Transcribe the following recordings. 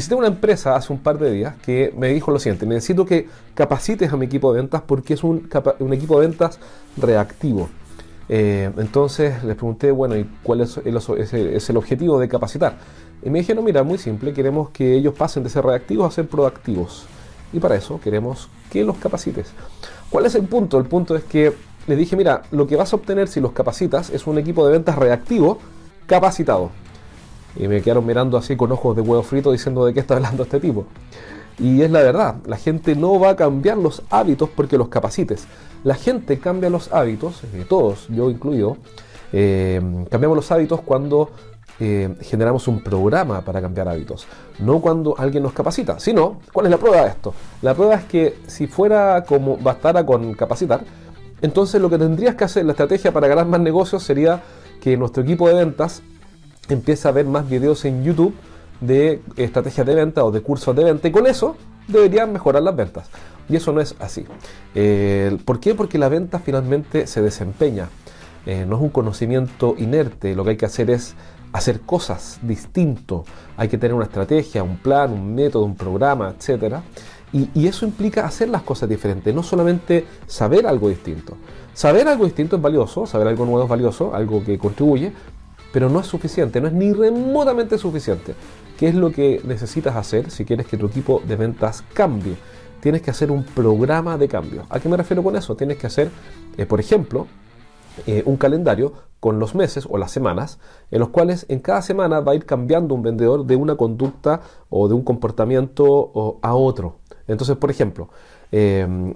visité una empresa hace un par de días que me dijo lo siguiente, necesito que capacites a mi equipo de ventas porque es un, equipo de ventas reactivo. Eh, entonces les pregunté, bueno, ¿y cuál es el, es el, objetivo de capacitar? Y me dijeron, mira, muy simple, queremos que ellos pasen de ser reactivos a ser proactivos. Y para eso queremos que los capacites. ¿Cuál es el punto? El punto es que les dije, mira, lo que vas a obtener si los capacitas es un equipo de ventas reactivo capacitado. Y me quedaron mirando así con ojos de huevo frito diciendo de qué está hablando este tipo. Y es la verdad, la gente no va a cambiar los hábitos porque los capacites. La gente cambia los hábitos, eh, todos, yo incluido, eh, cambiamos los hábitos cuando eh, generamos un programa para cambiar hábitos, no cuando alguien nos capacita. Sino, ¿cuál es la prueba de esto? La prueba es que si fuera como bastara con capacitar, entonces lo que tendrías que hacer, la estrategia para ganar más negocios sería que nuestro equipo de ventas empiece a ver más videos en YouTube de estrategias de venta o de cursos de venta y con eso deberían mejorar las ventas. Y eso no es así. Eh, ¿Por qué? Porque la venta finalmente se desempeña. Eh, no es un conocimiento inerte, lo que hay que hacer es hacer cosas distinto. Hay que tener una estrategia, un plan, un método, un programa, etc. Y, eso implica hacer las cosas diferentes, no solamente saber algo distinto. Saber algo distinto es valioso, saber algo nuevo es valioso, algo que contribuye, pero no es suficiente, no es ni remotamente suficiente. ¿Qué es lo que necesitas hacer si quieres que tu equipo de ventas cambie? Tienes que hacer un programa de cambio. ¿A qué me refiero con eso? Tienes que hacer, eh, por ejemplo, eh, un calendario con los meses o las semanas, en los cuales en cada semana va a ir cambiando un vendedor de una conducta o de un comportamiento a otro. Entonces, por ejemplo, em,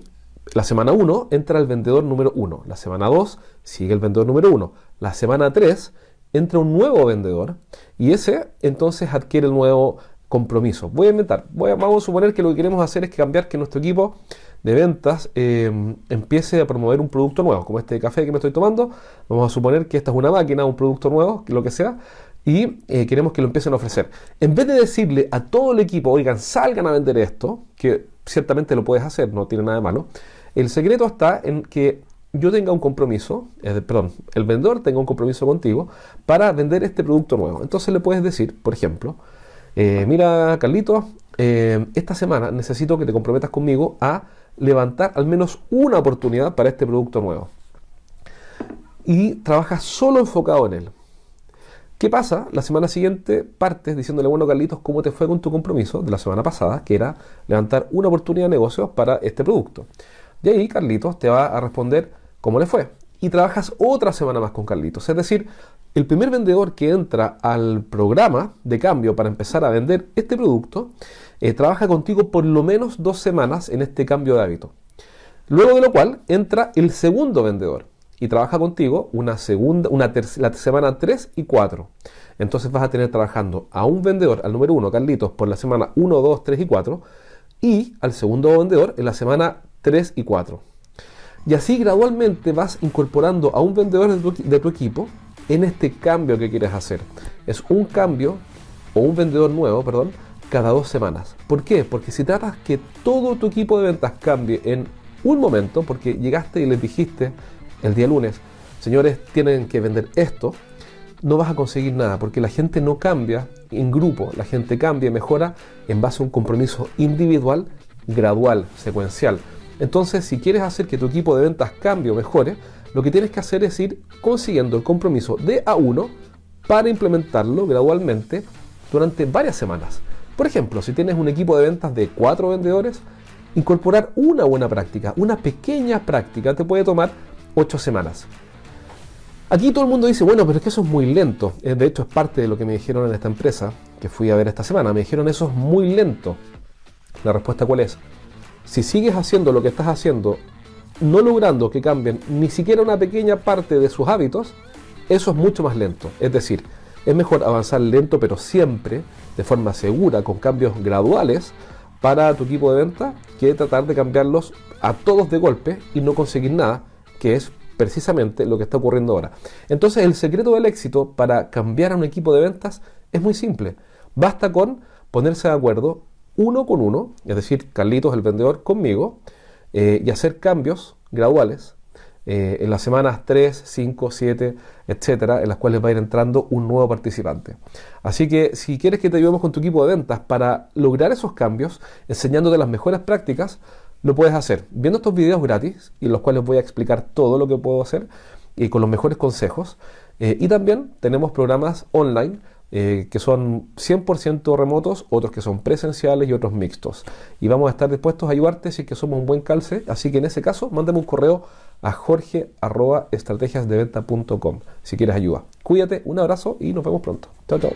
la semana 1 entra el vendedor número 1, la semana 2 sigue el vendedor número 1, la semana 3 entra un nuevo vendedor y ese entonces adquiere el nuevo compromiso. Voy a inventar, vamos a suponer que lo que queremos hacer es cambiar que nuestro equipo de ventas em, empiece a promover un producto nuevo, como este café que me estoy tomando. Vamos a suponer que esta es una máquina, un producto nuevo, lo que sea, y eh, queremos que lo empiecen a ofrecer. En vez de decirle a todo el equipo, oigan, salgan a vender esto, que ciertamente lo puedes hacer, no tiene nada de malo, el secreto está en que yo tenga un compromiso, eh, perdón, el vendedor tenga un compromiso contigo para vender este producto nuevo. Entonces le puedes decir, por ejemplo, eh, mira Carlito, esta semana necesito que te comprometas conmigo a levantar al menos una oportunidad para este producto nuevo. Y trabajas solo enfocado en él. ¿Qué pasa? La semana siguiente partes diciéndole, bueno Carlitos, ¿cómo te fue con tu compromiso de la semana pasada? Que era levantar una oportunidad de negocios para este producto. Y ahí Carlitos te va a responder cómo le fue. Y trabajas otra semana más con Carlitos. Es decir, el primer vendedor que entra al programa de cambio para empezar a vender este producto eh, trabaja contigo por lo menos dos semanas en este cambio de hábito. Luego de lo cual entra el segundo vendedor y trabaja contigo una segunda, una la semana 3 y 4. Entonces vas a tener trabajando a un vendedor, al número 1, Carlitos, por la semana 1, 2, 3 y 4, y al segundo vendedor en la semana 3 y 4. Y así gradualmente vas incorporando a un vendedor de tu equipo en este cambio que quieres hacer. Es un cambio, o un vendedor nuevo, perdón, cada dos semanas. ¿Por qué? Porque si tratas que todo tu equipo de ventas cambie en un momento, porque llegaste y les dijiste el día lunes, señores, tienen que vender esto, no vas a conseguir nada, porque la gente no cambia en grupo, la gente cambia y mejora en base a un compromiso individual, gradual, secuencial. Entonces, si quieres hacer que tu equipo de ventas cambie o mejore, lo que tienes que hacer es ir consiguiendo el compromiso de a uno para implementarlo gradualmente durante varias semanas. Por ejemplo, si tienes un equipo de ventas de cuatro vendedores, incorporar una buena práctica, una pequeña práctica, te puede tomar ocho semanas. Aquí todo el mundo dice, bueno, pero es que eso es muy lento. Eh, de hecho, es parte de lo que me dijeron en esta empresa que fui a ver esta semana. Me dijeron, eso es muy lento. La respuesta cuál es? Si sigues haciendo lo que estás haciendo, no logrando que cambien ni siquiera una pequeña parte de sus hábitos, eso es mucho más lento. Es decir, es mejor avanzar lento, pero siempre de forma segura, con cambios graduales para tu equipo de venta, que tratar de cambiarlos a todos de golpe y no conseguir nada, que es precisamente lo que está ocurriendo ahora. Entonces el secreto del éxito para cambiar a un equipo de ventas es muy simple. Basta con ponerse de acuerdo uno con uno, es decir, Carlitos el vendedor conmigo, eh, y hacer cambios graduales eh, en las semanas 3, 5, 7, etcétera, en las cuales va a ir entrando un nuevo participante. Así que si quieres que te ayudemos con tu equipo de ventas para lograr esos cambios, enseñándote las mejores prácticas, lo puedes hacer viendo estos videos gratis y en los cuales voy a explicar todo lo que puedo hacer y con los mejores consejos. Eh, y también tenemos programas online eh, que son 100% remotos, otros que son presenciales y otros mixtos. Y vamos a estar dispuestos a ayudarte si es que somos un buen calce. Así que en ese caso, mándame un correo a jorge.estrategiasdeventa.com si quieres ayuda. Cuídate, un abrazo y nos vemos pronto. Chao, chao.